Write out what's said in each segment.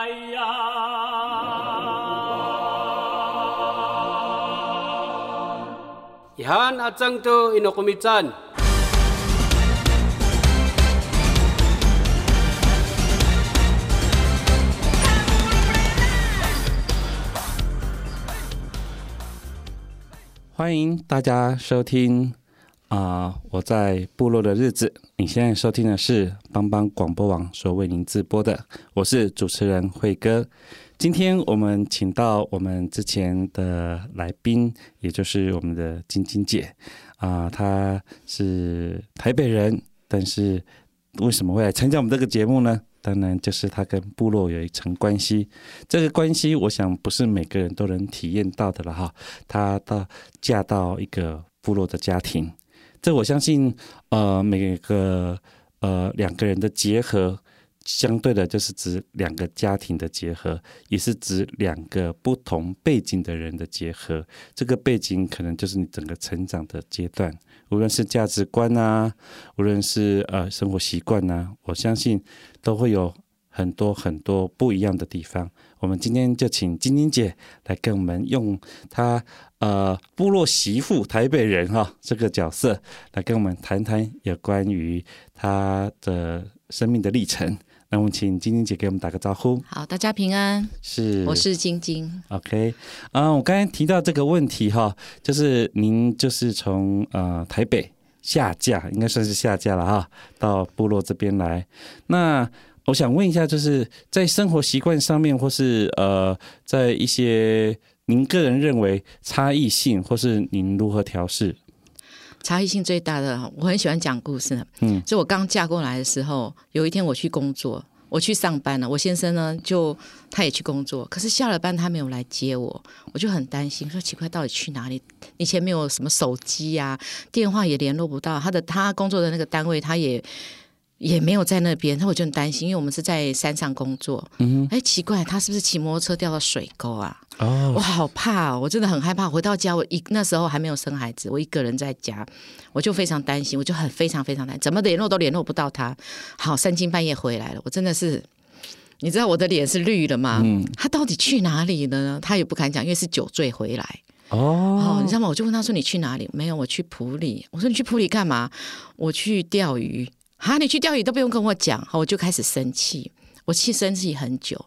哎呀！阿张都伊诺米赞。欢迎大家收听啊、我在部落的日子。你现在收听的是帮帮广播网所为您直播的，我是主持人慧哥。今天我们请到我们之前的来宾，也就是我们的晶晶姐啊，她是台北人，但是为什么会来参加我们这个节目呢？当然就是她跟部落有一层关系，这个关系我想不是每个人都能体验到的了哈。她到嫁到一个部落的家庭。这我相信，呃，每个呃两个人的结合，相对的就是指两个家庭的结合，也是指两个不同背景的人的结合。这个背景可能就是你整个成长的阶段，无论是价值观啊，无论是呃生活习惯啊，我相信都会有很多很多不一样的地方。我们今天就请晶晶姐来跟我们用她呃部落媳妇台北人哈、哦、这个角色来跟我们谈谈有关于她的生命的历程。那我们请晶晶姐给我们打个招呼。好，大家平安。是，我是晶晶。OK，啊、呃，我刚才提到这个问题哈，就是您就是从呃台北下嫁，应该算是下嫁了哈，到部落这边来。那我想问一下，就是在生活习惯上面，或是呃，在一些您个人认为差异性，或是您如何调试？差异性最大的，我很喜欢讲故事。嗯，就我刚嫁过来的时候，有一天我去工作，我去上班了。我先生呢，就他也去工作，可是下了班他没有来接我，我就很担心，说奇怪，到底去哪里？以前没有什么手机呀、啊，电话也联络不到。他的他工作的那个单位，他也。也没有在那边，那我就很担心，因为我们是在山上工作。嗯，哎，奇怪，他是不是骑摩托车掉到水沟啊？哦，我好怕哦，我真的很害怕。回到家，我一那时候还没有生孩子，我一个人在家，我就非常担心，我就很非常非常担心，怎么联络都联络不到他。好，三更半夜回来了，我真的是，你知道我的脸是绿的吗？嗯，他到底去哪里了呢？他也不敢讲，因为是酒醉回来。哦，哦，你知道吗？我就问他说：“你去哪里？”没有，我去普里。我说：“你去普里干嘛？”我去钓鱼。哈，你去钓鱼都不用跟我讲，好，我就开始生气，我气生气很久。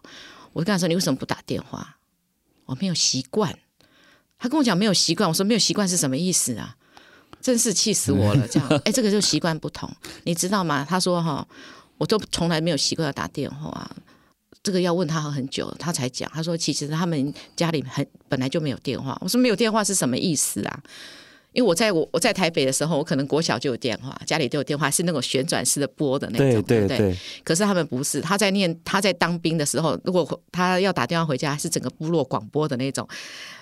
我就跟他说：“你为什么不打电话？”我没有习惯。他跟我讲没有习惯，我说没有习惯是什么意思啊？真是气死我了！这样，哎，这个就习惯不同，你知道吗？他说：“哈，我都从来没有习惯要打电话，这个要问他很久，他才讲。他说其实他们家里很本来就没有电话。我说没有电话是什么意思啊？”因为我在我我在台北的时候，我可能国小就有电话，家里都有电话，是那种旋转式的拨的那种，对对对，对。可是他们不是，他在念他在当兵的时候，如果他要打电话回家，是整个部落广播的那种。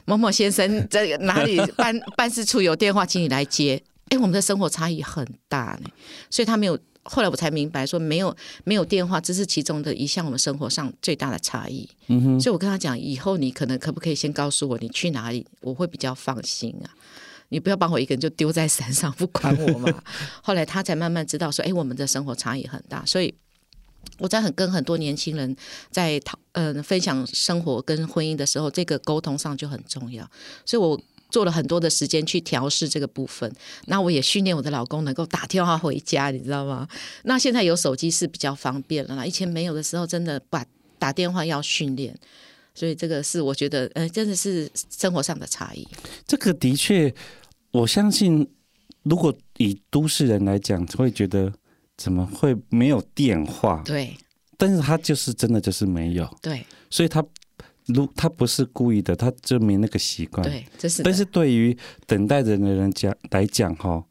某某先生在哪里 办办事处有电话，请你来接。哎，我们的生活差异很大呢，所以他没有。后来我才明白，说没有没有电话，这是其中的一项我们生活上最大的差异。嗯哼。所以我跟他讲，以后你可能可不可以先告诉我你去哪里，我会比较放心啊。你不要把我一个人就丢在山上不管我嘛。后来他才慢慢知道说，哎，我们的生活差异很大。所以我在很跟很多年轻人在讨嗯、呃、分享生活跟婚姻的时候，这个沟通上就很重要。所以我做了很多的时间去调试这个部分。那我也训练我的老公能够打电话回家，你知道吗？那现在有手机是比较方便了啦。以前没有的时候，真的把打电话要训练。所以这个是我觉得，呃，真的是生活上的差异。这个的确。我相信，如果以都市人来讲，会觉得怎么会没有电话？对，但是他就是真的就是没有。对，所以他如他不是故意的，他就没那个习惯。对，这是。但是对于等待着的人讲来讲，哈，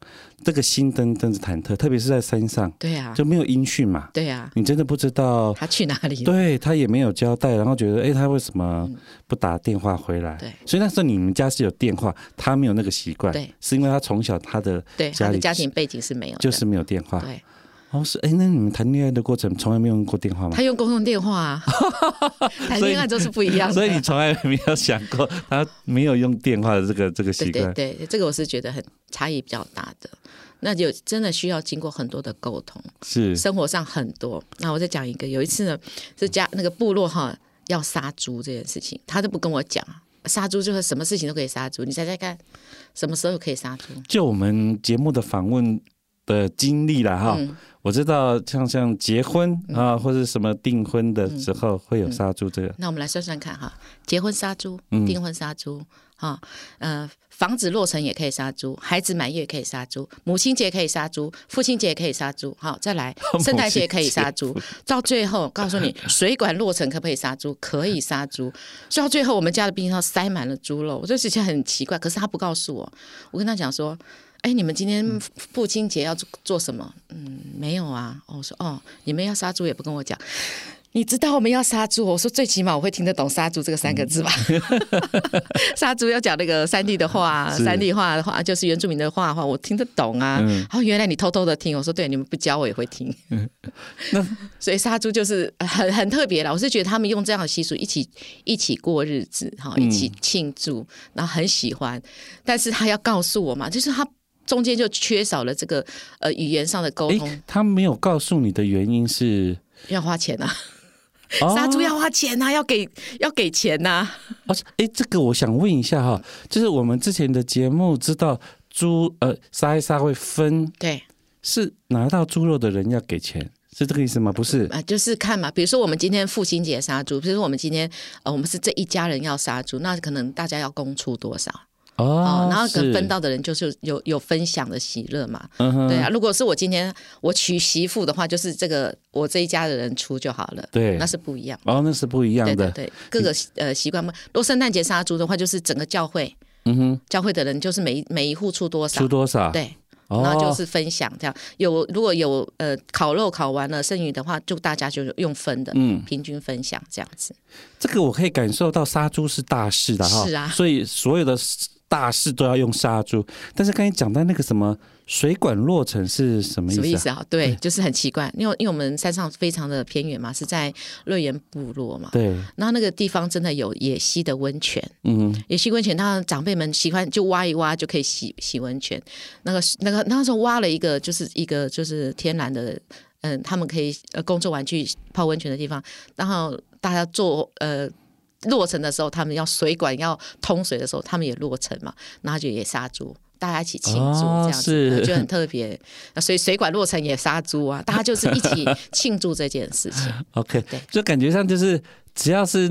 这个心灯真是忐忑，特别是在山上。对啊，就没有音讯嘛。对啊，你真的不知道他去哪里。对他也没有交代，然后觉得，哎，他为什么不打电话回来？对，所以那时候你们家是有电话，他没有那个习惯。对，是因为他从小他的对他的家庭背景是没有，就是没有电话。对。哦，是哎，那你们谈恋爱的过程从来没有用过电话吗？他用公用电话啊，谈恋爱都是不一样的。所以你从来没有想过他没有用电话的这个这个习惯？对对对，这个我是觉得很差异比较大的。那就真的需要经过很多的沟通，是生活上很多。那我再讲一个，有一次呢，是家那个部落哈要杀猪这件事情，他都不跟我讲。杀猪就是什么事情都可以杀猪，你猜猜看，什么时候可以杀猪？就我们节目的访问的经历了哈。嗯我知道像像结婚啊，或者什么订婚的时候会有杀猪这个。那我们来算算看哈，结婚杀猪，订婚杀猪，哈，呃，房子落成也可以杀猪，孩子满月可以杀猪，母亲节可以杀猪，父亲节也可以杀猪，好，再来 圣诞节可以杀猪，到最后告诉你 水管落成可不可以杀猪？可以杀猪，所以到最后我们家的冰箱塞满了猪肉，我就觉得很奇怪，可是他不告诉我，我跟他讲说。哎，你们今天父亲节要做做什么？嗯，没有啊。我说哦，你们要杀猪也不跟我讲。你知道我们要杀猪？我说最起码我会听得懂“杀猪”这个三个字吧。杀猪要讲那个三地的话，三地话的话就是原住民的话的话，我听得懂啊。嗯、哦，原来你偷偷的听。我说对，你们不教我也会听。嗯、那 所以杀猪就是很很特别了。我是觉得他们用这样的习俗一起一起过日子，哈，一起庆祝，然后很喜欢。但是他要告诉我嘛，就是他。中间就缺少了这个呃语言上的沟通。他没有告诉你的原因是要花钱啊，杀猪要花钱啊，要给要给钱呐、啊。哦，哎，这个我想问一下哈，就是我们之前的节目知道猪呃杀一杀会分，对，是拿到猪肉的人要给钱，是这个意思吗？不是啊，就是看嘛，比如说我们今天父亲节杀猪，比如说我们今天呃我们是这一家人要杀猪，那可能大家要供出多少？哦，然后跟分到的人就是有有分享的喜乐嘛，嗯、对啊。如果是我今天我娶媳妇的话，就是这个我这一家的人出就好了，对，那是不一样。哦，那是不一样的，对，对，对，各个呃习惯嘛。如果圣诞节杀猪的话，就是整个教会，嗯哼，教会的人就是每每一户出多少，出多少，对，然后就是分享这样。有如果有呃烤肉烤完了剩余的话，就大家就用分的，嗯，平均分享这样子。这个我可以感受到杀猪是大事的哈，是啊，所以所有的。大事都要用杀猪，但是刚才讲到那个什么水管落成是什么意思？啊？什么意思啊？对，就是很奇怪，因为因为我们山上非常的偏远嘛，是在乐园部落嘛。对。然后那个地方真的有野溪的温泉，嗯，野溪温泉，他长辈们喜欢就挖一挖就可以洗洗温泉。那个那个那时候挖了一个，就是一个就是天然的，嗯，他们可以呃工作完去泡温泉的地方，然后大家坐呃。落成的时候，他们要水管要通水的时候，他们也落成嘛，然后就也杀猪，大家一起庆祝这样子，就很特别。那 所以水管落成也杀猪啊，大家就是一起庆祝这件事情。OK，对，就感觉上就是只要是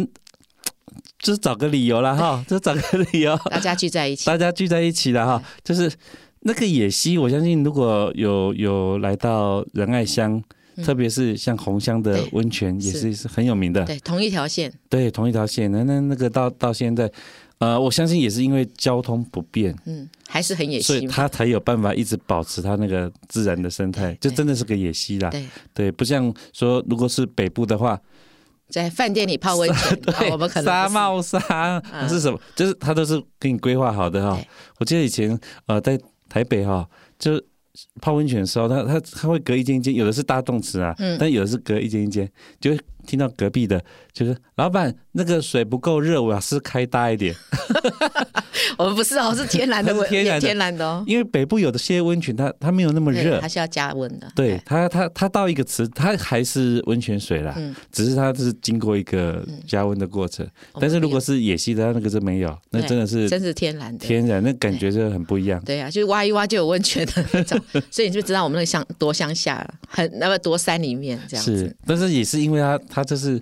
就是找个理由了哈，就找个理由，大家聚在一起，大家聚在一起了哈，就是那个野溪，我相信如果有有来到仁爱乡。特别是像红香的温泉也是是很有名的，对，同一条线，对，同一条线。那那那个到到现在，呃，我相信也是因为交通不便，嗯，还是很野溪，所以它才有办法一直保持它那个自然的生态，就真的是个野溪啦。对。对，不像说如果是北部的话，在饭店里泡温泉，对，我们可能沙帽山是什么，就是它都是给你规划好的哈。我记得以前呃在台北哈就。泡温泉的时候，它它它会隔一间一间，有的是大动词啊，嗯、但有的是隔一间一间，就会听到隔壁的，就是老板那个水不够热，我要是开大一点。我 们不是哦，是天然的 温，天然的，天然的哦。因为北部有的些温泉，它它没有那么热，它是要加温的。对它，它它到一个池，它还是温泉水啦，嗯、只是它是经过一个加温的过程。嗯、但是如果是野溪的，它那个是没有，那真的是真是天然的，天然那感觉就很不一样。对呀、啊，就是挖一挖就有温泉的 那种，所以你就知道我们那个乡多乡下，很那么多山里面这样子。是，但是也是因为它它就是。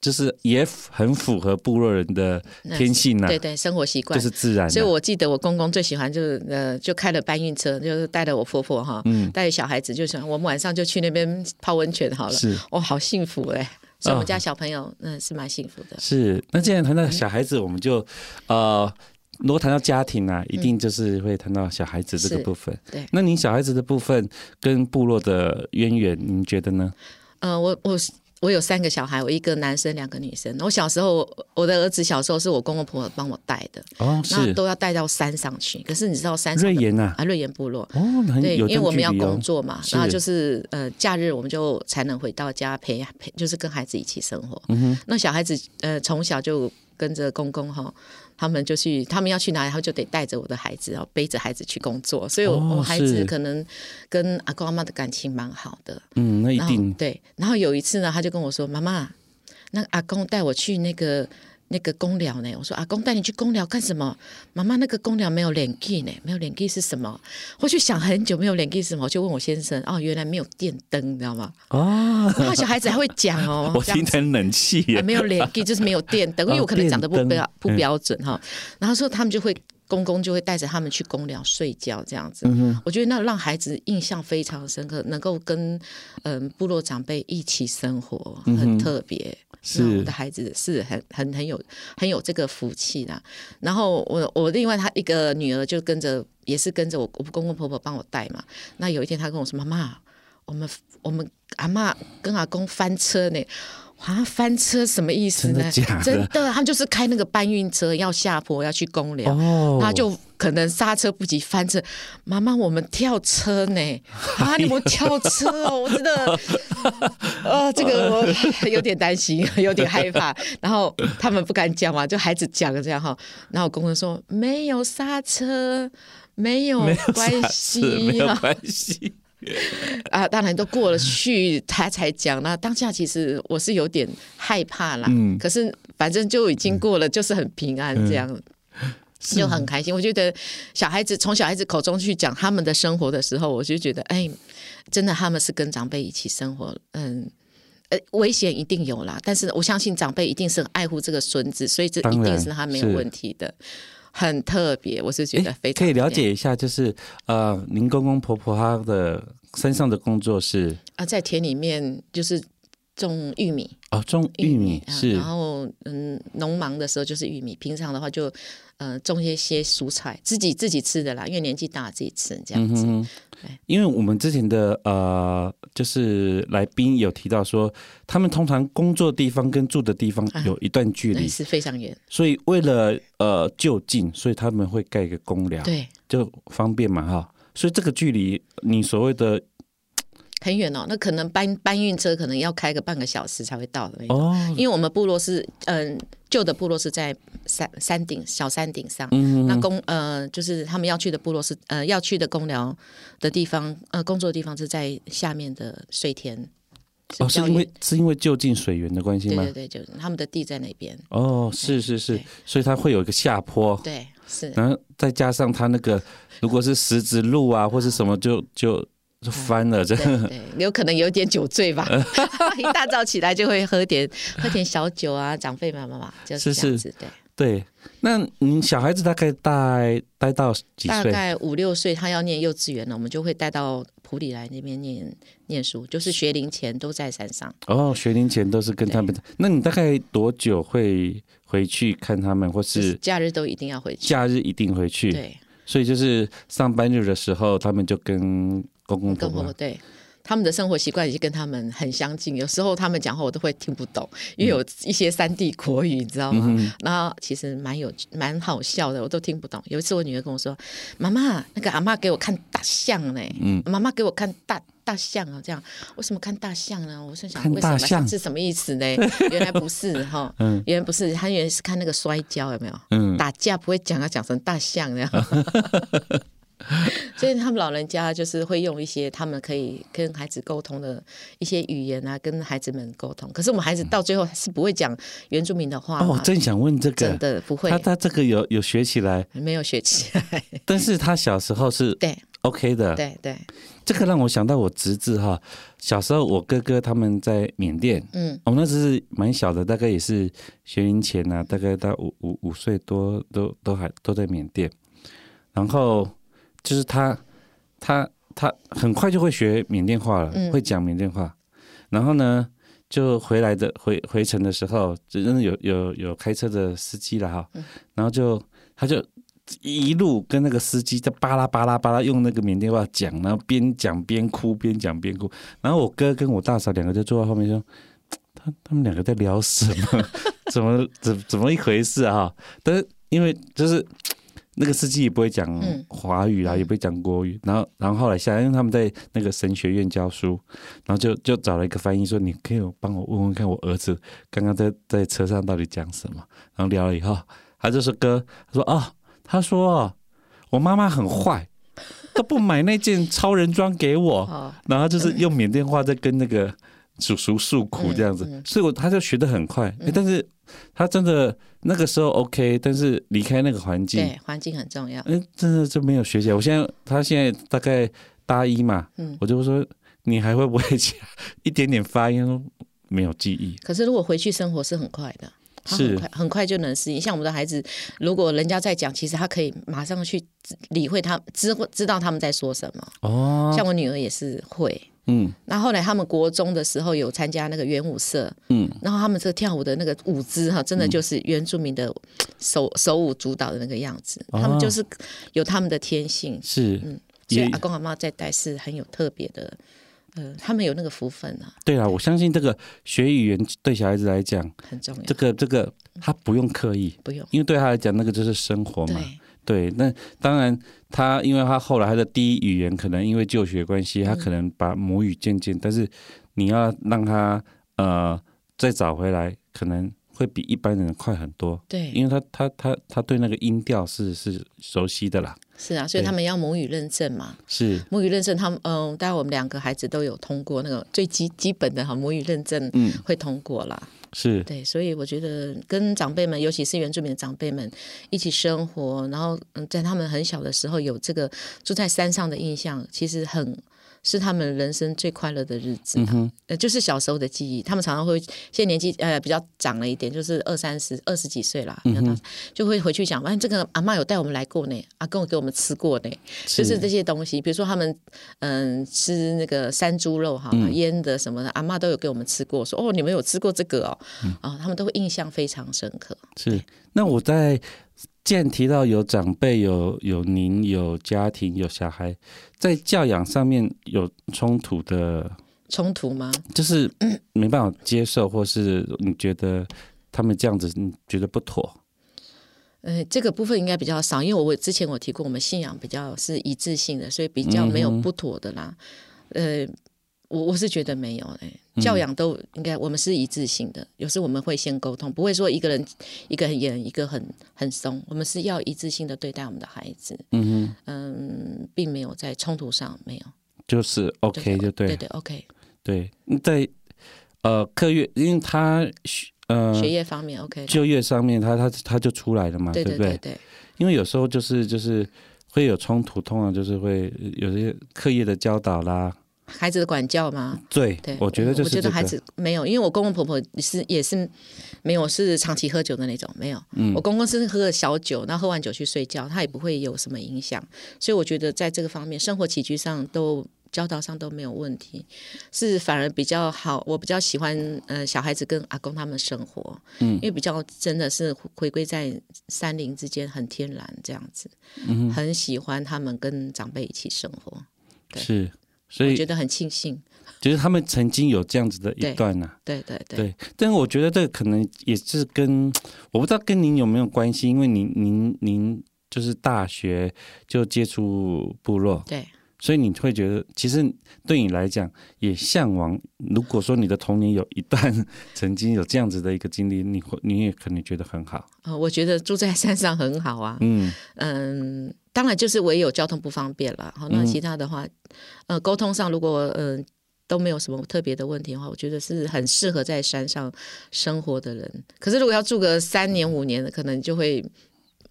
就是也很符合部落人的天性呐、啊，对对，生活习惯就是自然。所以我记得我公公最喜欢就是呃，就开了搬运车，就是带着我婆婆哈，嗯带着小孩子，就想我们晚上就去那边泡温泉好了。是，哇，好幸福哎！所以我们家小朋友嗯是蛮幸福的。是，那既然谈到小孩子，我们就呃，如果谈到家庭啊，一定就是会谈到小孩子这个部分。对，那您小孩子的部分跟部落的渊源，您觉得呢？呃，我我。我有三个小孩，我一个男生，两个女生。我小时候，我的儿子小时候是我公公婆婆帮我带的，哦，是都要带到山上去。可是你知道山上瑞岩啊，啊，瑞岩部落哦，对，因为我们要工作嘛，是然后就是呃，假日我们就才能回到家陪陪，就是跟孩子一起生活。嗯哼，那小孩子呃，从小就跟着公公哈。他们就去，他们要去哪里，他就得带着我的孩子，然后背着孩子去工作。所以我，我、哦、孩子可能跟阿公阿妈的感情蛮好的。嗯，那一定对。然后有一次呢，他就跟我说：“妈妈，那阿公带我去那个。”那个公寮呢？我说阿公带你去公寮干什么？妈妈，那个公寮没有冷气呢，没有冷气是什么？我去想很久，没有冷气是什么？我就问我先生，哦，原来没有电灯，你知道吗？哦，然后小孩子还会讲哦，我听成冷气、啊，没有冷气就是没有电灯，因为我可能讲的不标不标准哈。然后说他们就会公公就会带着他们去公寮睡觉这样子。嗯、我觉得那让孩子印象非常深刻，能够跟嗯部落长辈一起生活，很特别。嗯是我的孩子是很很很有很有这个福气的，然后我我另外他一个女儿就跟着也是跟着我我公公婆婆帮我带嘛。那有一天他跟我说：“妈妈，我们我们阿妈跟阿公翻车呢。”啊，翻车什么意思呢？真的，真的，他们就是开那个搬运车要下坡要去公寮，哦，他就可能刹车不及翻车。妈妈，我们跳车呢？啊，你们跳车哦，我真的，呃，这个我 有点担心，有点害怕。然后他们不敢讲嘛，就孩子讲这样哈。然后公公说没有刹车，没有关系，没有关系。啊，当然都过了去，他才讲。那当下其实我是有点害怕啦，嗯，可是反正就已经过了，就是很平安这样，嗯、就很开心。我觉得小孩子从小孩子口中去讲他们的生活的时候，我就觉得，哎，真的他们是跟长辈一起生活，嗯，呃，危险一定有啦，但是我相信长辈一定是很爱护这个孙子，所以这一定是他没有问题的。很特别，我是觉得非常。可以了解一下，就是呃，您公公婆婆他的身上的工作是啊，在田里面就是种玉米哦，种玉米是，然后嗯，农忙的时候就是玉米，平常的话就呃种一些蔬菜，自己自己吃的啦，因为年纪大了自己吃这样子。嗯因为我们之前的呃，就是来宾有提到说，他们通常工作的地方跟住的地方有一段距离，啊、是非常远。所以为了呃就近，所以他们会盖一个公寮，对，就方便嘛哈。所以这个距离，你所谓的很远哦，那可能搬搬运车可能要开个半个小时才会到的那种。哦，因为我们部落是嗯。呃旧的部落是在山山顶小山顶上，嗯、那公呃就是他们要去的部落是呃要去的公寮的地方呃工作的地方是在下面的水田。哦，是因为是因为就近水源的关系吗？对对对，就他们的地在那边。哦，是是是，所以它会有一个下坡。对，是。然后再加上它那个如果是石子路啊或是什么就就。就翻了，这、嗯、对，有可能有点酒醉吧。一大早起来就会喝点喝点小酒啊，长辈嘛，妈妈就是这样子。是是对对，那你小孩子大概带带到几岁？大概五六岁，他要念幼稚园了，我们就会带到普里来那边念念书，就是学龄前都在山上。哦，学龄前都是跟他们。那你大概多久会回去看他们，或是，是假日都一定要回去？假日一定回去。对，所以就是上班日的时候，他们就跟。公公婆婆对他们的生活习惯已经跟他们很相近，有时候他们讲话我都会听不懂，因为有一些三地国语，你知道吗？嗯、然后其实蛮有蛮好笑的，我都听不懂。有一次我女儿跟我说：“妈妈，那个阿妈给我看大象呢。”嗯，妈妈给我看大大象啊，这样为什么看大象呢？我是想为什么是什么意思呢？原来不是哈，嗯，原来不是，他原来是看那个摔跤有没有？嗯，打架不会讲啊，讲成大象那样。所以他们老人家就是会用一些他们可以跟孩子沟通的一些语言啊，跟孩子们沟通。可是我们孩子到最后是不会讲原住民的话。哦，我正想问这个，真的不会。他他这个有有学起来？没有学起来。但是他小时候是对 OK 的。对对。这个让我想到我侄子哈，小时候我哥哥他们在缅甸，嗯，我们那时是蛮小的，大概也是学龄前呐，大概到五五五岁多，都都还都在缅甸，然后。就是他，他他很快就会学缅甸话了，嗯、会讲缅甸话。然后呢，就回来的回回程的时候，真的有有有开车的司机了哈，然后就他就一路跟那个司机在巴拉巴拉巴拉用那个缅甸话讲，然后边讲边哭，边讲边哭。然后我哥跟我大嫂两个就坐在后面说，他他们两个在聊什么？怎么怎怎么一回事啊？但是因为就是。那个司机也不会讲华语啦，嗯、也不会讲国语。然后，然后后来下来，因为他们在那个神学院教书，然后就就找了一个翻译说：“你可以帮我问问看，我儿子刚刚在在车上到底讲什么？”然后聊了以后，他就说：“哥，他说啊，他说我妈妈很坏，都不买那件超人装给我。然后就是用缅甸话在跟那个叔叔诉苦这样子，所以我他就学得很快。但是。他真的那个时候 OK，但是离开那个环境，对，环境很重要。嗯，真的就没有学起来。我现在他现在大概大一嘛，嗯，我就说你还会不会讲一点点发音没有记忆？可是如果回去生活是很快的，很快是很快就能适应。像我们的孩子，如果人家在讲，其实他可以马上去理会他，知知道他们在说什么。哦，像我女儿也是会。嗯，那后，后来他们国中的时候有参加那个元舞社，嗯，然后他们这个跳舞的那个舞姿哈，真的就是原住民的手、嗯、手舞足蹈的那个样子，哦、他们就是有他们的天性，是，嗯，所以阿公阿妈在带是很有特别的，呃，他们有那个福分啊。对啊，我相信这个学语言对小孩子来讲很重要，这个这个他不用刻意，不用，因为对他来讲那个就是生活嘛。对，那当然，他因为他后来他的第一语言可能因为就学关系，他可能把母语渐渐，嗯、但是你要让他呃再找回来，可能会比一般人快很多。对，因为他他他他对那个音调是是熟悉的啦。是啊，所以他们要母语认证嘛。是母语认证，他们嗯，待会我们两个孩子都有通过那个最基基本的哈母语认证，嗯，会通过啦。是对，所以我觉得跟长辈们，尤其是原住民的长辈们一起生活，然后嗯，在他们很小的时候有这个住在山上的印象，其实很。是他们人生最快乐的日子，嗯哼，就是小时候的记忆。他们常常会，现在年纪呃比较长了一点，就是二三十、二十几岁啦，就会回去讲，哎，这个阿妈有带我们来过呢，阿公有给我们吃过呢，是就是这些东西。比如说他们嗯、呃、吃那个山猪肉哈，腌的什么的，嗯、阿嬷都有给我们吃过，说哦，你们有吃过这个哦，嗯、啊，他们都会印象非常深刻。是，那我在。既然提到有长辈、有有您、有家庭、有小孩，在教养上面有冲突的冲突吗？就是没办法接受，或是你觉得他们这样子，你觉得不妥？呃，这个部分应该比较少，因为我之前我提过，我们信仰比较是一致性的，所以比较没有不妥的啦。嗯、呃。我我是觉得没有哎，教养都应该我们是一致性的，有时我们会先沟通，不会说一个人一个很严，一个很很松，我们是要一致性的对待我们的孩子。嗯哼，嗯，并没有在冲突上没有，就是 OK 就对，对对 OK，对，在呃课业，因为他呃学业方面 OK，就业上面他他他就出来了嘛，对不对？对，因为有时候就是就是会有冲突，通常就是会有些课业的教导啦。孩子的管教吗？对，对，我觉得就是、这个、我觉得孩子没有，因为我公公婆婆是也是没有是长期喝酒的那种，没有。嗯、我公公是喝了小酒，然后喝完酒去睡觉，他也不会有什么影响。所以我觉得在这个方面，生活起居上都教导上都没有问题，是反而比较好。我比较喜欢呃小孩子跟阿公他们生活，嗯，因为比较真的是回归在山林之间，很天然这样子，嗯，很喜欢他们跟长辈一起生活，对是。所以我觉得很庆幸，就是他们曾经有这样子的一段呐、啊。对对对，对。但是我觉得这个可能也是跟 我不知道跟您有没有关系，因为您您您就是大学就接触部落，对，所以你会觉得其实对你来讲也向往。如果说你的童年有一段曾经有这样子的一个经历，你会你也可能觉得很好。呃，我觉得住在山上很好啊。嗯嗯。当然，就是唯有交通不方便了。好，那其他的话，嗯、呃，沟通上如果嗯、呃、都没有什么特别的问题的话，我觉得是很适合在山上生活的人。可是如果要住个三年五年的，可能就会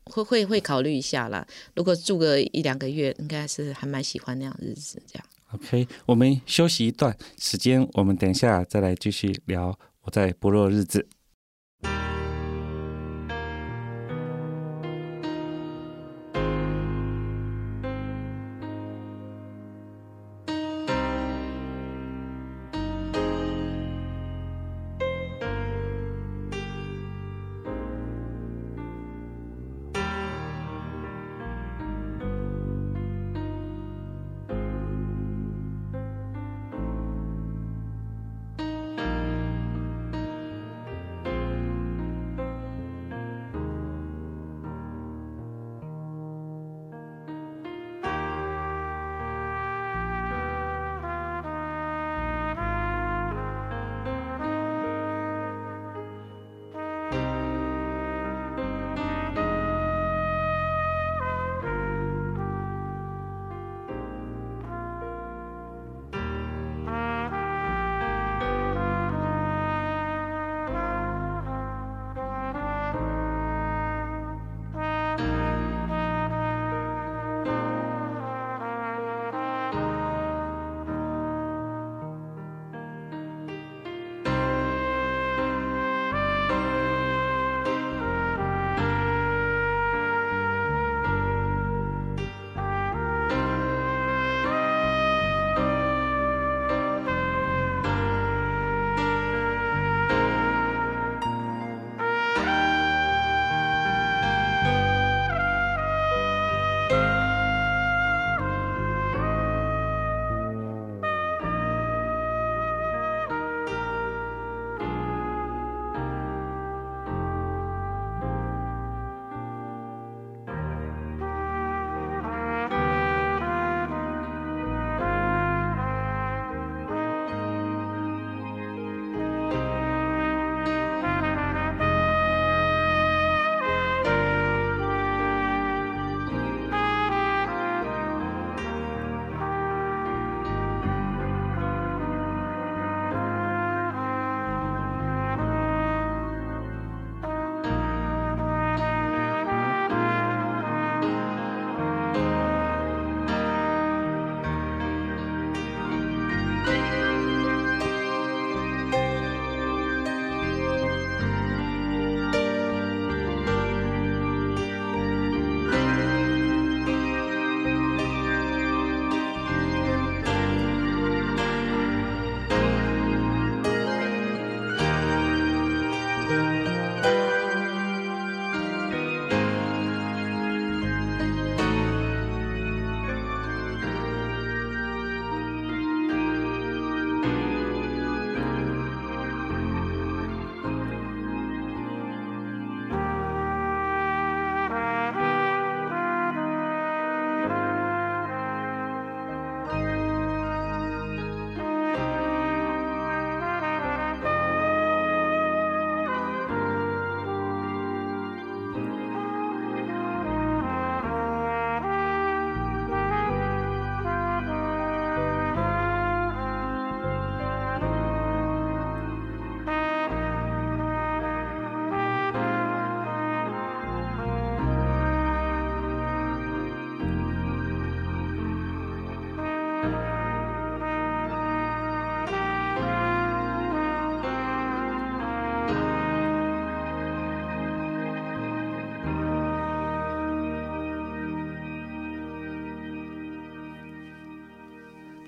会会会考虑一下啦。如果住个一两个月，应该是还蛮喜欢那样日子这样。OK，我们休息一段时间，我们等一下再来继续聊我在部落日子。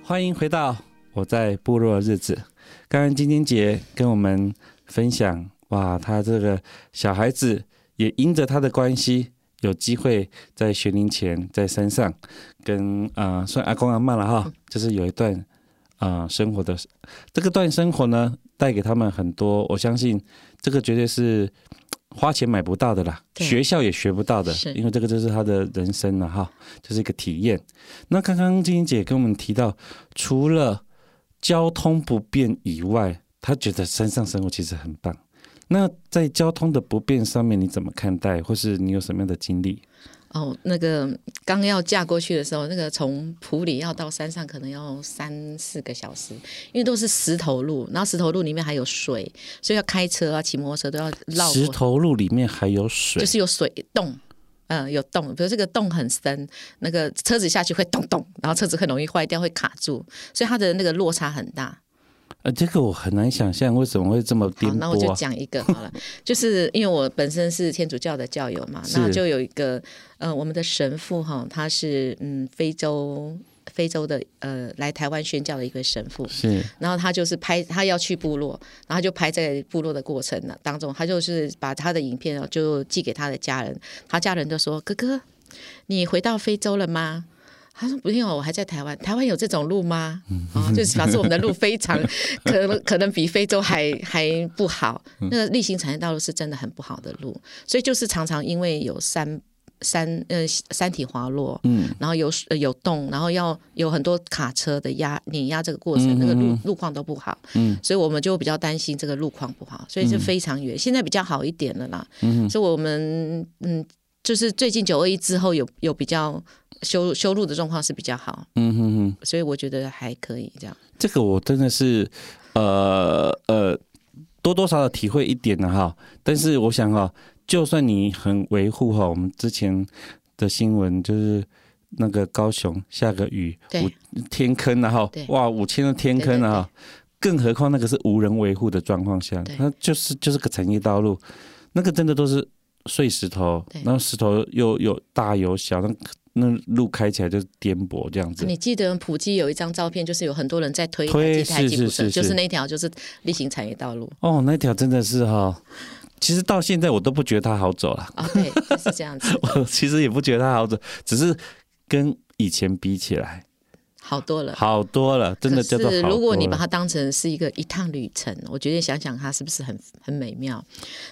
欢迎回到我在部落的日子。刚刚晶晶姐跟我们分享，哇，她这个小孩子也因着她的关系，有机会在学龄前在山上跟啊、呃，算阿公阿妈了哈，就是有一段啊、呃、生活的这个段生活呢，带给他们很多。我相信这个绝对是。花钱买不到的啦，学校也学不到的，因为这个就是他的人生了哈，就是一个体验。那刚刚晶晶姐跟我们提到，除了交通不便以外，她觉得山上生活其实很棒。那在交通的不便上面，你怎么看待，或是你有什么样的经历？哦，那个刚要嫁过去的时候，那个从埔里要到山上可能要三四个小时，因为都是石头路，然后石头路里面还有水，所以要开车啊、骑摩托车都要绕。石头路里面还有水，就是有水洞，嗯，有洞，比如这个洞很深，那个车子下去会咚咚，然后车子很容易坏掉，会卡住，所以它的那个落差很大。呃，这个我很难想象为什么会这么颠簸啊。好，那我就讲一个好了，就是因为我本身是天主教的教友嘛，那就有一个呃，我们的神父哈，他是嗯非洲非洲的呃来台湾宣教的一个神父，是，然后他就是拍他要去部落，然后就拍在部落的过程呢当中，他就是把他的影片就寄给他的家人，他家人都说哥哥，你回到非洲了吗？他说不用，我还在台湾。台湾有这种路吗？啊、哦，就是表示我们的路非常可能可能比非洲还还不好。那个例行产业道路是真的很不好的路，所以就是常常因为有山山呃山体滑落，嗯，然后有有洞，然后要有很多卡车的压碾压这个过程，那个路路况都不好，嗯，所以我们就比较担心这个路况不好，所以是非常远。现在比较好一点了啦，嗯，所以我们嗯，就是最近九二一之后有有比较。修修路的状况是比较好，嗯哼哼，所以我觉得还可以这样。这个我真的是，呃呃，多多少少体会一点的哈。但是我想哈，就算你很维护哈，我们之前的新闻就是那个高雄下个雨，五，天坑然后哇五千的天坑啊，更何况那个是无人维护的状况下，那就是就是个产业道路，那个真的都是碎石头，然后石头又有大有小，那。那路开起来就是颠簸这样子。你记得普基有一张照片，就是有很多人在推推，是是是，就是那条就是例行产业道路。哦，那条真的是哈，其实到现在我都不觉得它好走了。哦，对，就是这样子。我其实也不觉得它好走，只是跟以前比起来。好多了，好多了，真的叫做好多了。是如果你把它当成是一个一趟旅程，我觉得想想它是不是很很美妙？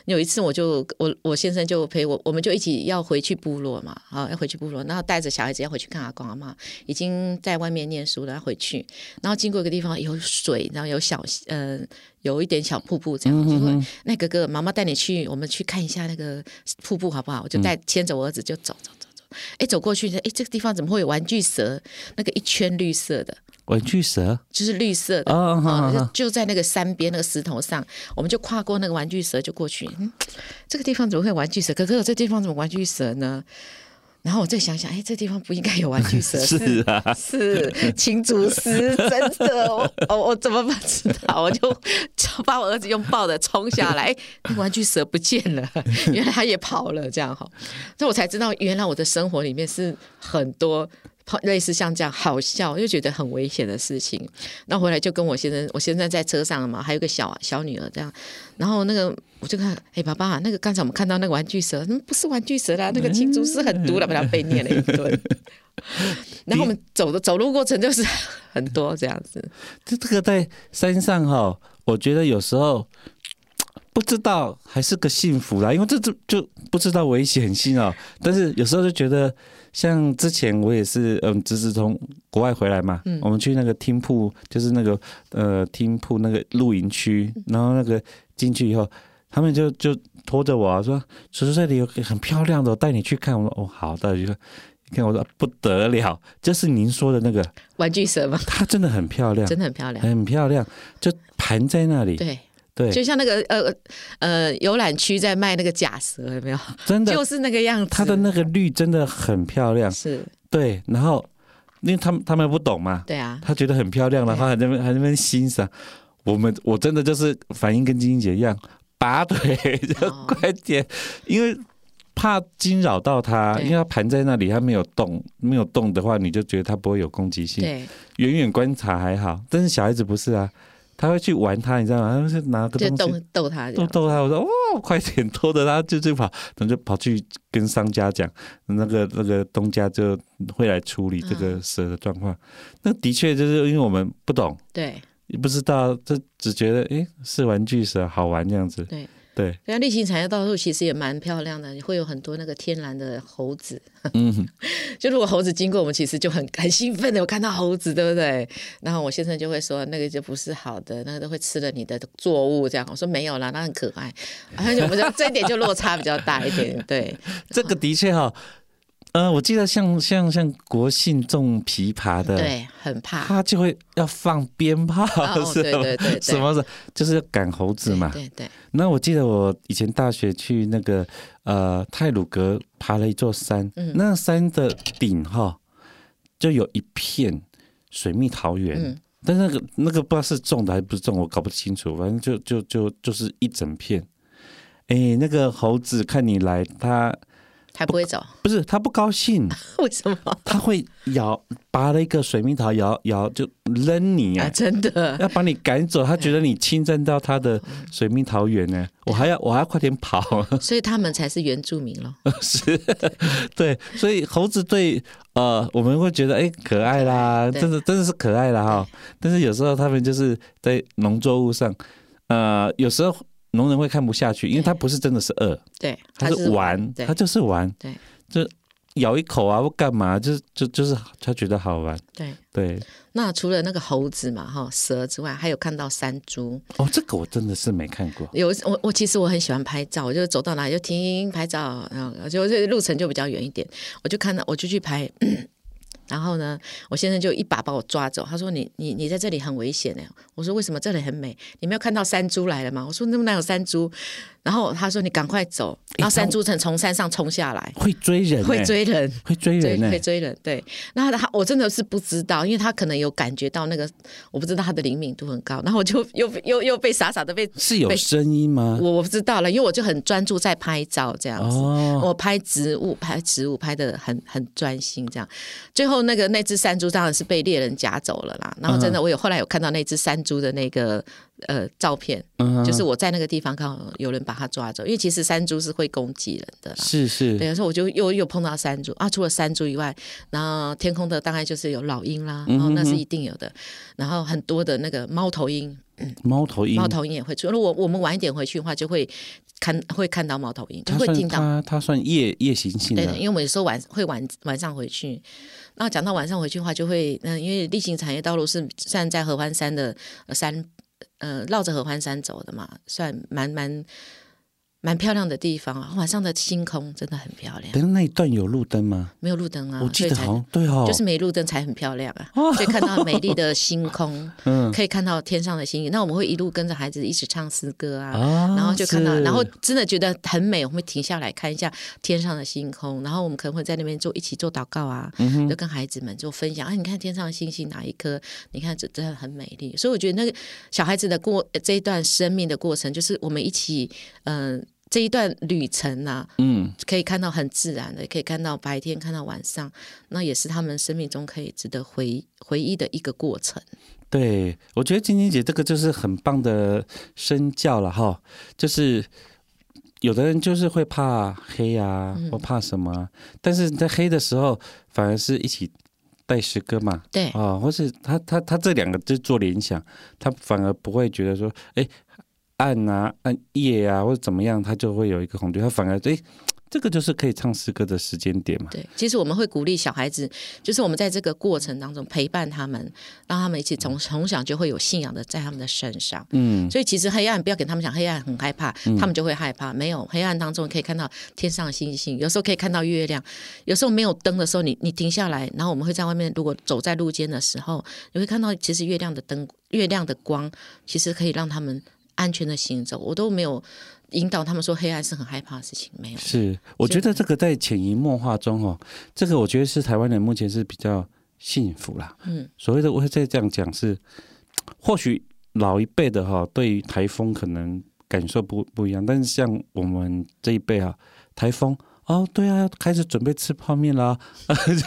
有一次我就我我先生就陪我，我们就一起要回去部落嘛，啊，要回去部落，然后带着小孩子要回去看阿公阿妈，已经在外面念书了，要回去，然后经过一个地方有水，然后有小呃有一点小瀑布这样，就说那哥哥妈妈带你去，我们去看一下那个瀑布好不好？我就带牵着我儿子就走走走。哎，走过去，哎，这个地方怎么会有玩具蛇？那个一圈绿色的玩具蛇，就是绿色的哦，好好好，就在那个山边那个石头上，我们就跨过那个玩具蛇就过去。嗯，这个地方怎么会有玩具蛇？可可，这个地方怎么玩具蛇呢？然后我再想想，哎，这地方不应该有玩具蛇，是啊，是，请祖师，真的，我我怎么不知道？我就把我儿子用抱的冲下来，那玩具蛇不见了，原来他也跑了，这样哈，所以我才知道，原来我的生活里面是很多。类似像这样好笑又觉得很危险的事情，然后回来就跟我先生，我先生在车上了嘛，还有个小小女儿这样，然后那个我就看，哎，爸爸，那个刚才我们看到那个玩具蛇，嗯，不是玩具蛇啦，那个青竹是很毒的，把他被念了一顿。然后我们走的走路过程就是 很多这样子。这这个在山上哈，我觉得有时候。不知道还是个幸福啦，因为这这就不知道危险性哦。但是有时候就觉得，像之前我也是，嗯，侄子从国外回来嘛，嗯，我们去那个听铺，就是那个呃听铺那个露营区，然后那个进去以后，他们就就拖着我啊，说叔叔这里有很漂亮的，我带你去看。我说哦好，带你去看。你看我说不得了，就是您说的那个玩具蛇吗？它真的很漂亮，真的很漂亮，很漂亮，就盘在那里。对。对，就像那个呃呃游览区在卖那个假蛇，有没有？真的就是那个样子。它的那个绿真的很漂亮，是对。然后因为他们他们不懂嘛，对啊，他觉得很漂亮，然后还在那边还在那边欣赏。我们我真的就是反应跟晶晶姐一样，拔腿就快点，因为。怕惊扰到它，因为它盘在那里，它没有动，没有动的话，你就觉得它不会有攻击性。对，远远观察还好，但是小孩子不是啊，他会去玩它，你知道吗？他是拿个东西就逗逗他，逗逗他。我说哦，快点拖着他就就跑，然后就跑去跟商家讲，那个那个东家就会来处理这个蛇的状况。嗯、那的确就是因为我们不懂，对，也不知道，就只觉得诶是玩具蛇好玩这样子，对。对，对啊，绿行产业道路其实也蛮漂亮的，会有很多那个天然的猴子。嗯，就如果猴子经过，我们其实就很很兴奋的，我看到猴子，对不对？然后我先生就会说，那个就不是好的，那个都会吃了你的作物，这样。我说没有啦，那很可爱。而且我们这这一点就落差比较大一点，对。这个的确哈。呃，我记得像像像国信种枇杷的，对，很怕，他就会要放鞭炮，哦、是对对对，什么的，就是要赶猴子嘛。对对，对。那我记得我以前大学去那个呃泰鲁阁爬了一座山，嗯、那山的顶哈就有一片水蜜桃园，嗯、但那个那个不知道是种的还是不是种，我搞不清楚，反正就就就就是一整片。哎，那个猴子看你来，它。还不会走，不是他不高兴，为什么？他会咬，拔了一个水蜜桃，咬咬就扔你啊！真的要把你赶走，他觉得你侵占到他的水蜜桃园呢，我还要我还要快点跑，所以他们才是原住民咯。是，对，所以猴子对呃我们会觉得哎可爱啦，真的真的是可爱啦哈，但是有时候他们就是在农作物上，呃有时候。农人会看不下去，因为他不是真的是饿，对，他是玩，他就是玩，对，就咬一口啊，或干嘛，就就就是他觉得好玩，对对。那除了那个猴子嘛，哈，蛇之外，还有看到山猪。哦，这个我真的是没看过。有我我其实我很喜欢拍照，我就走到哪里就停拍照，然后就这路程就比较远一点，我就看到我就去拍。然后呢，我先生就一把把我抓走，他说你：“你你你在这里很危险呢。”我说：“为什么这里很美？你没有看到山猪来了吗？”我说：“那么哪有山猪？”然后他说：“你赶快走。”然后山猪从从山上冲下来，会追人，会追人，会追人，会追人。对，那他我真的是不知道，因为他可能有感觉到那个，我不知道他的灵敏度很高。然后我就 又又又被傻傻的被是有声音吗？我我不知道了，因为我就很专注在拍照这样子。哦，我拍植物，拍植物拍的很很专心这样。最后那个那只山猪当然是被猎人夹走了啦。然后真的，我有后来有看到那只山猪的那个。呃，照片，就是我在那个地方刚好有人把它抓走，因为其实山猪是会攻击人的啦。是是，对，有时候我就又又碰到山猪啊，除了山猪以外，然后天空的大概就是有老鹰啦，然后那是一定有的，然后很多的那个猫头鹰，猫头鹰，猫头鹰也会出。如果我们晚一点回去的话，就会看会看到猫头鹰，就会听到。它它算夜夜行性的，对，因为我们有时候晚会晚晚上回去，那讲到晚上回去的话，就会嗯，因为例行产业道路是站在合欢山的山。呃，绕着合欢山走的嘛，算蛮蛮蛮漂亮的地方啊。晚上的星空真的很漂亮。等那一段有路灯吗？没有路灯啊，我记得好对哦，就是没路灯才很漂亮啊，可以看到美丽的星空，嗯，可以看到天上的星星。那我们会一路跟着孩子一起唱诗歌啊，然后就看到，然后真的觉得很美，我们会停下来看一下天上的星空，然后我们可能会在那边做一起做祷告啊，就跟孩子们做分享。啊，你看天上的星星哪一颗？你看这真的很美丽。所以我觉得那个小孩子的过这一段生命的过程，就是我们一起嗯。这一段旅程呐、啊，嗯，可以看到很自然的，可以看到白天，看到晚上，那也是他们生命中可以值得回回忆的一个过程。对，我觉得晶晶姐这个就是很棒的身教了哈，就是有的人就是会怕黑啊，或怕什么，但是在黑的时候，反而是一起带诗歌嘛，对啊，或是他他他这两个就做联想，他反而不会觉得说，哎。暗啊，暗夜啊，或者怎么样，他就会有一个恐惧。他反而哎，这个就是可以唱诗歌的时间点嘛。对，其实我们会鼓励小孩子，就是我们在这个过程当中陪伴他们，让他们一起从从小就会有信仰的在他们的身上。嗯，所以其实黑暗不要给他们讲黑暗很害怕，他们就会害怕。没有黑暗当中可以看到天上的星星，有时候可以看到月亮，有时候没有灯的时候，你你停下来，然后我们会在外面，如果走在路间的时候，你会看到其实月亮的灯、月亮的光，其实可以让他们。安全的行走，我都没有引导他们说黑暗是很害怕的事情，没有。是，我觉得这个在潜移默化中哦，这个我觉得是台湾人目前是比较幸福啦。嗯，所谓的我会再这样讲是，或许老一辈的哈，对于台风可能感受不不一样，但是像我们这一辈啊，台风哦，对啊，开始准备吃泡面啦，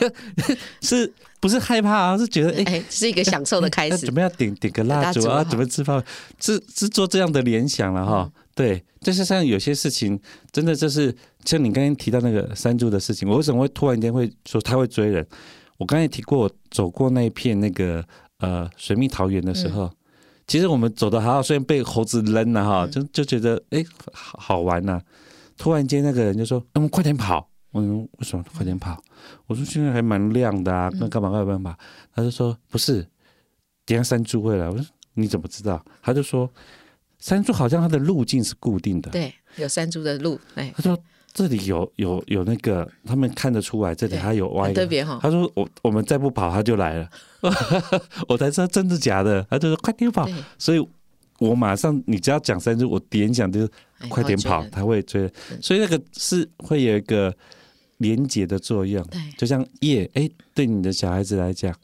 是不是害怕啊？是觉得哎，欸、是一个享受的开始，准备要点点个蜡烛啊，准备吃泡面，是是做这样的联想了哈。嗯、对，就是像有些事情，真的就是像你刚刚提到那个山猪的事情，我为什么会突然间会说他会追人？我刚才提过，我走过那一片那个呃水蜜桃园的时候，嗯、其实我们走的还好，虽然被猴子扔了哈，就就觉得哎好好玩呐、啊。突然间那个人就说：“我们快点跑！”我说：“为什么快点跑？”我说：“现在还蛮亮的啊，那干嘛干嘛跑？”他就说：“不是，等下山猪会来。”我说：“你怎么知道？”他就说：“山猪好像它的路径是固定的。”对，有山猪的路。哎，他说。这里有有有那个，他们看得出来，这里还有歪的。特别哈，他说我我们再不跑，他就来了。我才知道真的假的。他就说快点跑，所以我马上你只要讲三句，我点讲就是快点跑，他会追。所以那个是会有一个连结的作用，就像夜哎，对你的小孩子来讲。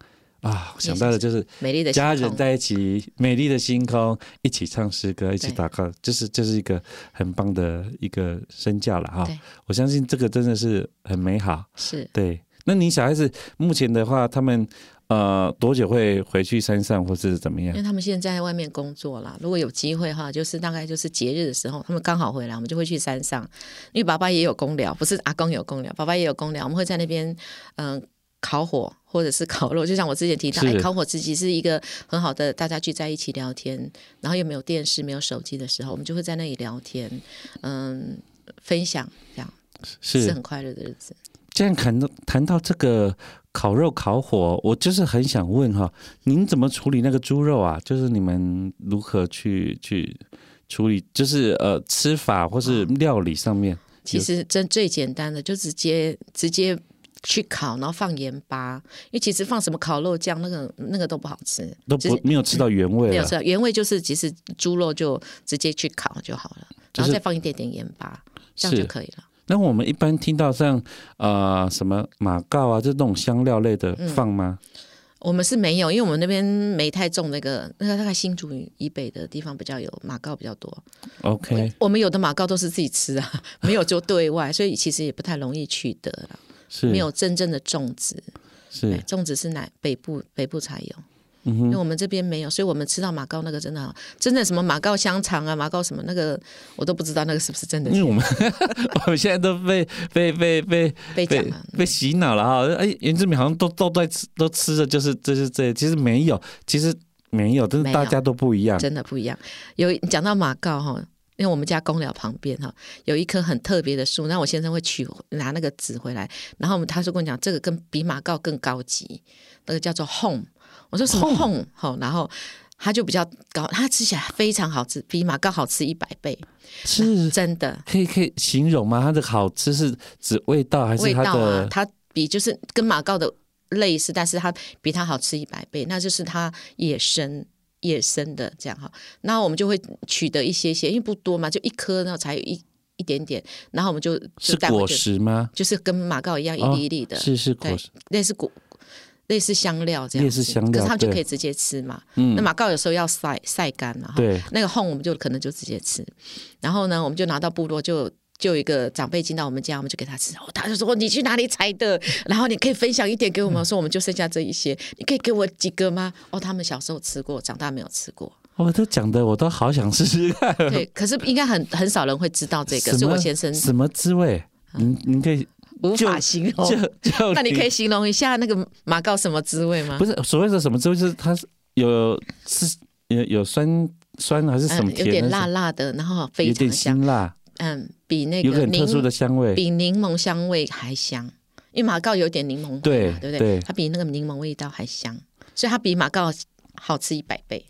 啊，想到的就是美丽的家人在一起，美丽的星空，一起唱诗歌，一起祷告，就是这是一个很棒的一个身教了哈。我相信这个真的是很美好。是对。那你小孩子目前的话，他们呃多久会回去山上，或是怎么样？因为他们现在在外面工作啦。如果有机会哈，就是大概就是节日的时候，他们刚好回来，我们就会去山上。因为爸爸也有工聊，不是阿公有工聊，爸爸也有工聊，我们会在那边嗯。烤火或者是烤肉，就像我之前提到，哎，烤火自己是一个很好的，大家聚在一起聊天，然后又没有电视、没有手机的时候，我们就会在那里聊天，嗯，分享这样，是，是很快乐的日子。这样谈到谈到这个烤肉、烤火，我就是很想问哈，您怎么处理那个猪肉啊？就是你们如何去去处理？就是呃，吃法或是料理上面，其实真最简单的就直接直接。去烤，然后放盐巴，因为其实放什么烤肉酱，那个那个都不好吃，都不没有吃到原味，嗯。没有吃到原味，就是其实猪肉就直接去烤就好了，然后再放一点点盐巴，这样就可以了。那我们一般听到像呃什么马告啊，就那种香料类的放吗？嗯，我们是没有，因为我们那边没太种那个，那个大概新竹以北的地方比较有马告比较多。OK，我们有的马告都是自己吃啊，没有就对外，所以其实也不太容易取得了。是没有真正的种植，是种植是南北部北部才有，因为我们这边没有，所以我们吃到马告那个真的好，真的什么马告香肠啊，马告什么那个我都不知道那个是不是真的。因为我们 我们现在都被被被被被被，被洗脑了哈，哎，原住民好像都都在吃都吃的就是就是这，其实没有，其实没有，但是大家都不一样，真的不一样。有讲到马告哈。因为我们家公寮旁边哈有一棵很特别的树，那我先生会取拿那个纸回来，然后他说跟我讲这个跟比马告更高级，那个叫做 home。我说什么？好，然后它就比较高，它吃起来非常好吃，比马告好吃一百倍，是真的。可以可以形容吗？它的好吃是指味道还是它的？味道啊，它比就是跟马告的类似，但是它比它好吃一百倍，那就是它野生。野生的这样哈，那我们就会取得一些些，因为不多嘛，就一颗，然后才有一一点点，然后我们就，就是果实吗？就是跟马告一样一粒一粒的，哦、是是果实，类似果，类似香料这样，类似香料，可是它就可以直接吃嘛。嗯，那马告有时候要晒晒干嘛，对，那个烘我们就可能就直接吃，然后呢，我们就拿到部落就。就有一个长辈进到我们家，我们就给他吃。哦，他就说：“你去哪里采的？然后你可以分享一点给我们。”说：“我们就剩下这一些，你可以给我几个吗？”哦，他们小时候吃过，长大没有吃过。哦，都讲的我都好想试试看。对，可是应该很很少人会知道这个。是我先生什么滋味？您您可以无法形容。那你可以形容一下那个马告什么滋味吗？不是所谓的什么滋味，就是它是有是有有酸酸还是什么甜？有点辣辣的，然后非常香辛辣。嗯，比那个有很特殊的香味，比柠檬香味还香。因为马告有点柠檬味，对对不对？对它比那个柠檬味道还香，所以它比马告好吃一百倍。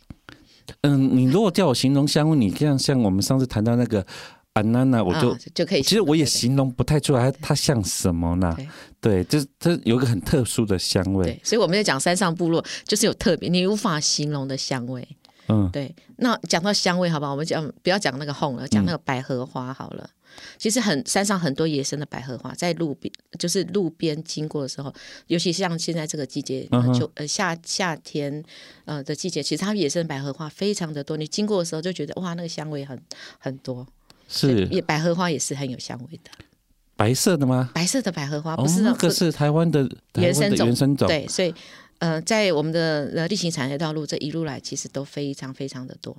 嗯，你如果叫我形容香味，你这样像我们上次谈到那个安娜娜，我就、哦、就可以。其实我也形容不太出来，它像什么呢？对，就是它有一个很特殊的香味。对，所以我们在讲山上部落，就是有特别你无法形容的香味。嗯，对，那讲到香味，好不好？我们讲不要讲那个红了，讲那个百合花好了。嗯、其实很山上很多野生的百合花，在路边就是路边经过的时候，尤其像现在这个季节，嗯、就呃夏夏天呃的季节，其实它们野生的百合花非常的多。你经过的时候就觉得哇，那个香味很很多。是，也百合花也是很有香味的。白色的吗？白色的百合花，哦不是那个是台湾的原生种。对，所以呃，在我们的呃例行产业道路这一路来，其实都非常非常的多，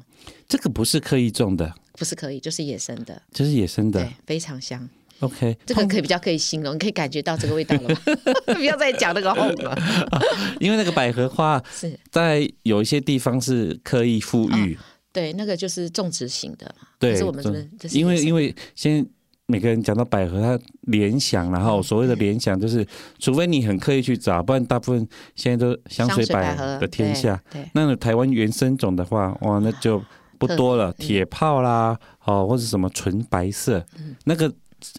这个不是刻意种的，不是刻意，就是野生的，就是野生的对。，非常香。OK，这个可以比较可以形容，你可以感觉到这个味道了吗？不要再讲那个红了。因为那个百合花是在有一些地方是刻意复育，对，那个就是种植型的嘛。对，是我们因为因为现在每个人讲到百合，他联想，然后所谓的联想就是，除非你很刻意去找，不然大部分现在都香水百合的天下。对，对那台湾原生种的话，哇，那就不多了，铁炮啦，哦，或者什么纯白色，那个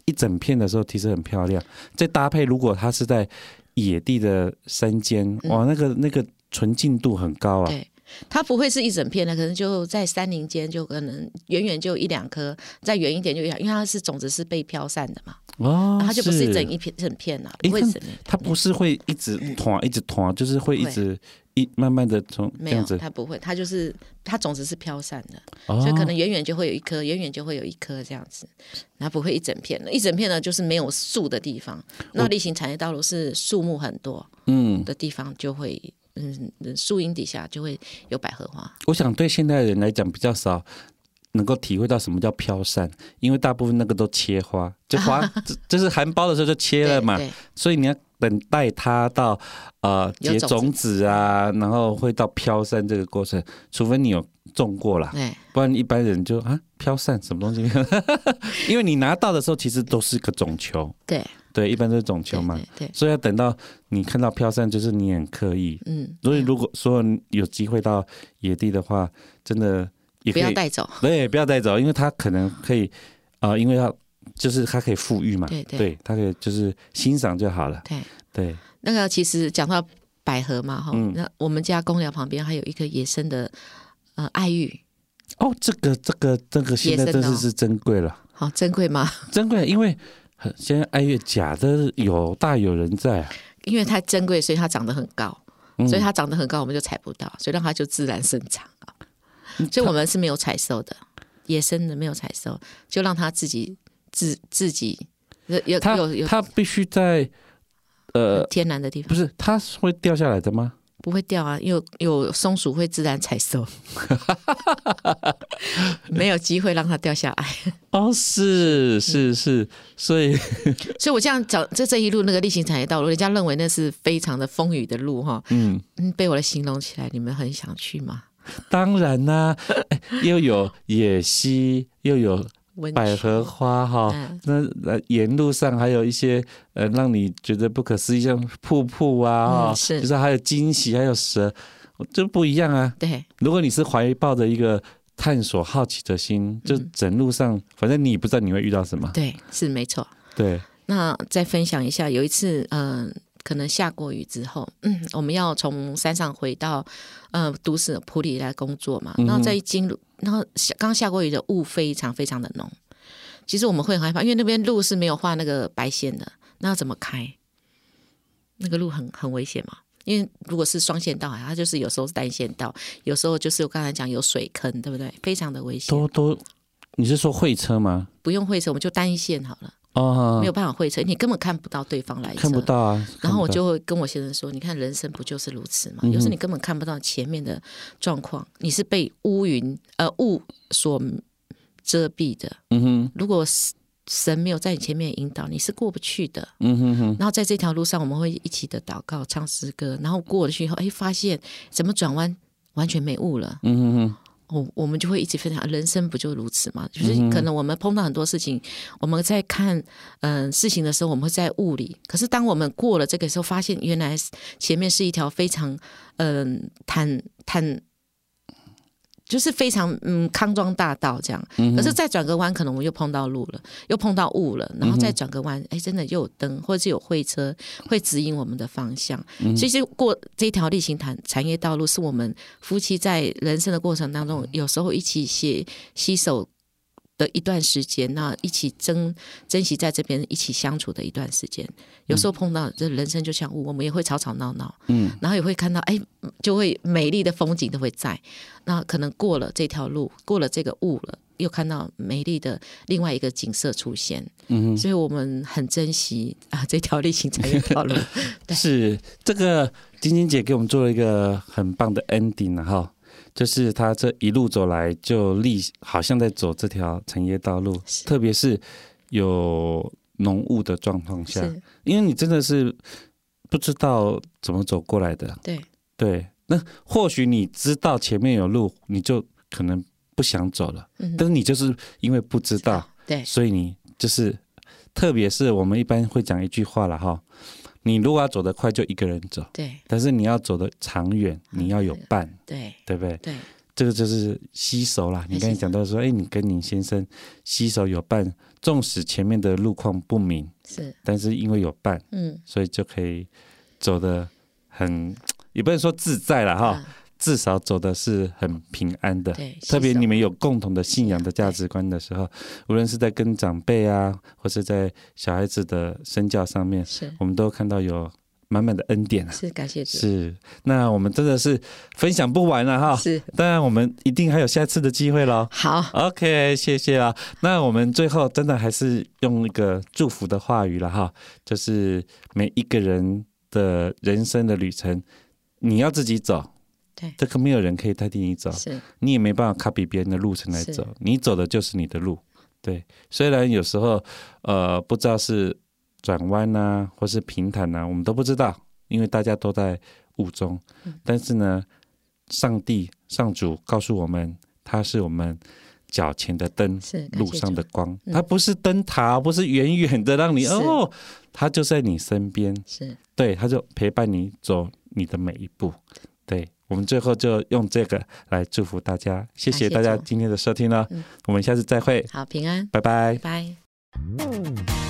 一整片的时候其实很漂亮。再搭配，如果它是在野地的山间，哇，那个那个纯净度很高啊。对，它不会是一整片的，可能就在山林间，就可能远远就一两颗，再远一点就一两，因为它是种子是被飘散的嘛，哦，它就不是一整一片整片了，诶不会整片。它不是会一直团一直团，就是会一直一慢慢的从这没有它不会，它就是它种子是飘散的，哦。所以可能远远就会有一颗，远远就会有一颗这样子，它不会一整片的，一整片呢就是没有树的地方。那例行产业道路是树木很多嗯，的地方，就会嗯树荫底下就会有百合花。我想对现代人来讲比较少能够体会到什么叫飘散，因为大部分那个都切花，就花 就就是含苞的时候就切了嘛，所以你要等待它到呃结种子啊，然后会到飘散这个过程，除非你有种过啦，对。不然一般人就啊飘散什么东西，因为你拿到的时候其实都是个种球，对对，一般都是种球嘛。对对，所以要等到你看到飘散，就是你很刻意。嗯，所以如果说有机会到野地的话，真的也可以不要带走。对，不要带走，因为它可能可以啊、呃因为要就是它可以富裕嘛，对对它可以就是欣赏就好了。对，对，那个其实讲到百合嘛，哈、嗯那我们家公寮旁边还有一个野生的呃爱玉，哦，这个这个这个现在真的是是珍贵了，好珍贵吗？珍贵，因为很现在爱乐假的有大有人在啊，因为它珍贵，所以它长得很高，嗯所以它长得很高，我们就采不到，所以让它就自然生长啊。嗯所以我们是没有采收的，野生的没有采收，就让它自己自自己有有它有有它必须在呃，天然的地方，不是它是会掉下来的吗？不会掉啊，因为有有松鼠会自然采收，没有机会让它掉下来。哦，是是是，所以 所以我这样找，这这一路那个例行产业道路，人家认为那是非常的风雨的路哈，嗯，嗯，被我的形容起来，你们很想去吗？当然啦、哎又有野溪，又有温百合花哈、嗯那呃沿路上还有一些呃让你觉得不可思议，像瀑布啊，哈、嗯是就是还有惊喜，还有蛇，这不一样啊。对，如果你是怀抱着一个探索好奇的心，就整路上，反正你不知道你会遇到什么。对，是没错。对，那再分享一下，有一次，嗯、可能下过雨之后，嗯，我们要从山上回到呃都市普里来工作嘛，然后在经路，然后下刚下过雨的雾非常非常的浓，其实我们会很害怕，因为那边路是没有画那个白线的，那要怎么开？那个路很很危险嘛，因为如果是双线道，它就是有时候是单线道，有时候就是我刚才讲有水坑，对不对？非常的危险。都都，你是说会车吗？不用会车，我们就单线好了，哦，没有办法会车，你根本看不到对方来车，看不到啊。然后我就会跟我先生说：“你看，人生不就是如此嗯吗？有时候你根本看不到前面的状况，你是被乌云呃雾所遮蔽的。嗯哼，如果神没有在你前面引导，你是过不去的。嗯哼哼，然后在这条路上，我们会一起的祷告、唱诗歌，然后过了去以后，哎，发现怎么转弯完全没雾了。嗯哼哼，哦，我们就会一直分享，人生不就如此吗？就是可能我们碰到很多事情，我们在看嗯、呃事情的时候，我们会在雾里。可是当我们过了这个时候，发现原来前面是一条非常嗯、呃、坦坦，就是非常嗯康庄大道这样。可是再转个弯，可能我们又碰到路了，又碰到雾了，然后再转个弯，哎，真的又有灯，或者是有会车会指引我们的方向。其实过这条例行产产业道路，是我们夫妻在人生的过程当中，有时候一起携携手的一段时间，那一起珍珍惜在这边一起相处的一段时间。有时候碰到这人生就像雾，我们也会吵吵闹闹，嗯，然后也会看到哎，就会美丽的风景都会在。那可能过了这条路，过了这个雾了，又看到美丽的另外一个景色出现。嗯，所以我们很珍惜啊这条历行这一条路。对是这个晶晶姐给我们做了一个很棒的 ending 哈。就是他这一路走来，就立好像在走这条产业道路，特别是有浓雾的状况下，因为你真的是不知道怎么走过来的。对对，那或许你知道前面有路，你就可能不想走了。嗯，但是你就是因为不知道，对，所以你就是，特别是我们一般会讲一句话了哈。你如果要走得快，就一个人走。对。但是你要走得长远，你要有伴。对。对不对？对。这个就是携手啦。你刚才讲到说，哎，你跟你先生携手有伴，纵使前面的路况不明，是，但是因为有伴，嗯，所以就可以走得很，也不能说自在了哈。至少走的是很平安的，对，特别你们有共同的信仰的价值观的时候，无论是在跟长辈啊，或是在小孩子的身教上面，是，我们都看到有满满的恩典啊。是，感谢主。是，那我们真的是分享不完了哈。是，当然我们一定还有下次的机会喽。好，OK，谢谢啊。那我们最后真的还是用一个祝福的话语了哈，就是每一个人的人生的旅程，你要自己走。对这个没有人可以代替你走，是你也没办法 copy 别人的路程来走，你走的就是你的路。对，虽然有时候呃不知道是转弯呐、啊，或是平坦呐、啊，我们都不知道，因为大家都在雾中。嗯、但是呢，上帝上主告诉我们，他是我们脚前的灯，是路上的光。他、嗯、不是灯塔，不是远远的让你哦，他就在你身边，是对，他就陪伴你走你的每一步。对。我们最后就用这个来祝福大家，谢谢大家今天的收听了，嗯、我们下次再会，好，平安，拜。拜，拜。